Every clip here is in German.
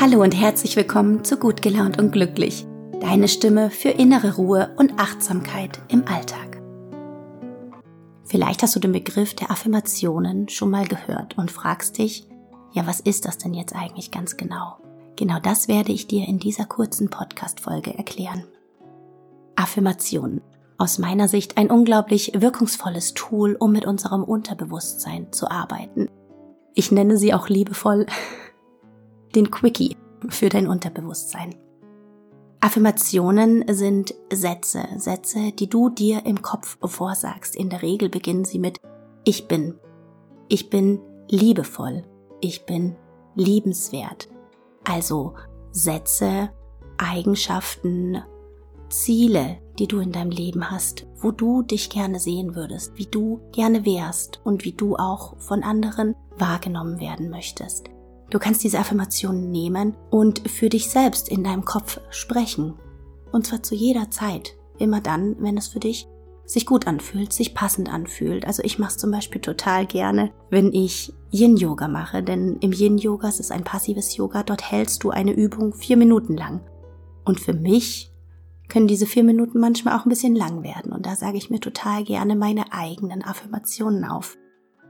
Hallo und herzlich willkommen zu Gut gelaunt und glücklich, deine Stimme für innere Ruhe und Achtsamkeit im Alltag. Vielleicht hast du den Begriff der Affirmationen schon mal gehört und fragst dich, ja, was ist das denn jetzt eigentlich ganz genau? Genau das werde ich dir in dieser kurzen Podcast-Folge erklären. Affirmationen. Aus meiner Sicht ein unglaublich wirkungsvolles Tool, um mit unserem Unterbewusstsein zu arbeiten. Ich nenne sie auch liebevoll den Quickie für dein Unterbewusstsein. Affirmationen sind Sätze, Sätze, die du dir im Kopf vorsagst. In der Regel beginnen sie mit Ich bin. Ich bin liebevoll. Ich bin liebenswert. Also Sätze, Eigenschaften, Ziele, die du in deinem Leben hast, wo du dich gerne sehen würdest, wie du gerne wärst und wie du auch von anderen wahrgenommen werden möchtest. Du kannst diese Affirmationen nehmen und für dich selbst in deinem Kopf sprechen. Und zwar zu jeder Zeit. Immer dann, wenn es für dich sich gut anfühlt, sich passend anfühlt. Also ich mache es zum Beispiel total gerne, wenn ich Yin-Yoga mache, denn im Yin-Yoga ist es ein passives Yoga, dort hältst du eine Übung vier Minuten lang. Und für mich können diese vier Minuten manchmal auch ein bisschen lang werden und da sage ich mir total gerne meine eigenen Affirmationen auf.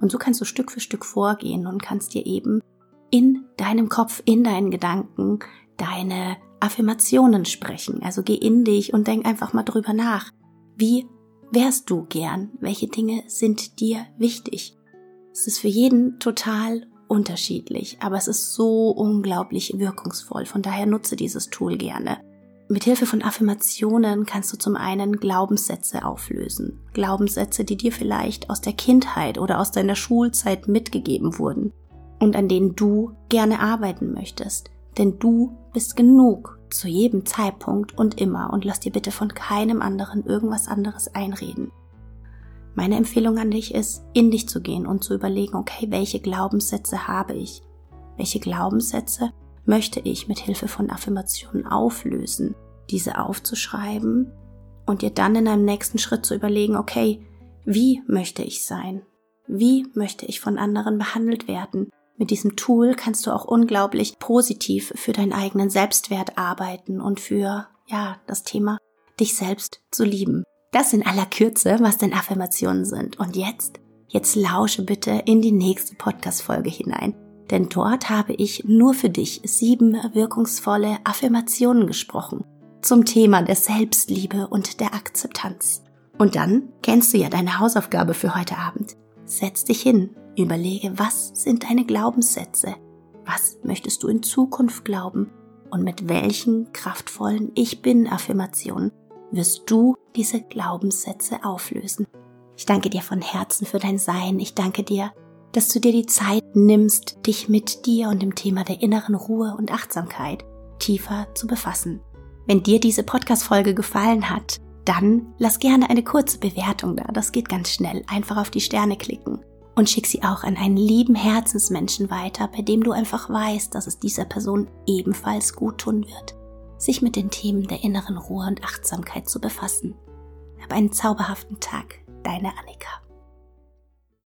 Und so kannst du Stück für Stück vorgehen und kannst dir eben in deinem Kopf, in deinen Gedanken deine Affirmationen sprechen. Also geh in dich und denk einfach mal drüber nach. Wie wärst du gern? Welche Dinge sind dir wichtig? Es ist für jeden total unterschiedlich, aber es ist so unglaublich wirkungsvoll. Von daher nutze dieses Tool gerne. Mit Hilfe von Affirmationen kannst du zum einen Glaubenssätze auflösen. Glaubenssätze, die dir vielleicht aus der Kindheit oder aus deiner Schulzeit mitgegeben wurden und an denen du gerne arbeiten möchtest. Denn du bist genug zu jedem Zeitpunkt und immer und lass dir bitte von keinem anderen irgendwas anderes einreden. Meine Empfehlung an dich ist, in dich zu gehen und zu überlegen, okay, welche Glaubenssätze habe ich? Welche Glaubenssätze möchte ich mit Hilfe von Affirmationen auflösen? Diese aufzuschreiben und dir dann in einem nächsten Schritt zu überlegen, okay, wie möchte ich sein? Wie möchte ich von anderen behandelt werden? Mit diesem Tool kannst du auch unglaublich positiv für deinen eigenen Selbstwert arbeiten und für, ja, das Thema, dich selbst zu lieben. Das in aller Kürze, was denn Affirmationen sind. Und jetzt, jetzt lausche bitte in die nächste Podcast-Folge hinein. Denn dort habe ich nur für dich sieben wirkungsvolle Affirmationen gesprochen zum Thema der Selbstliebe und der Akzeptanz. Und dann kennst du ja deine Hausaufgabe für heute Abend. Setz dich hin Überlege, was sind deine Glaubenssätze? Was möchtest du in Zukunft glauben? Und mit welchen kraftvollen Ich bin-Affirmationen wirst du diese Glaubenssätze auflösen? Ich danke dir von Herzen für dein Sein. Ich danke dir, dass du dir die Zeit nimmst, dich mit dir und dem Thema der inneren Ruhe und Achtsamkeit tiefer zu befassen. Wenn dir diese Podcast-Folge gefallen hat, dann lass gerne eine kurze Bewertung da. Das geht ganz schnell. Einfach auf die Sterne klicken und schick sie auch an einen lieben Herzensmenschen weiter, bei dem du einfach weißt, dass es dieser Person ebenfalls gut tun wird, sich mit den Themen der inneren Ruhe und Achtsamkeit zu befassen. Hab einen zauberhaften Tag, deine Annika.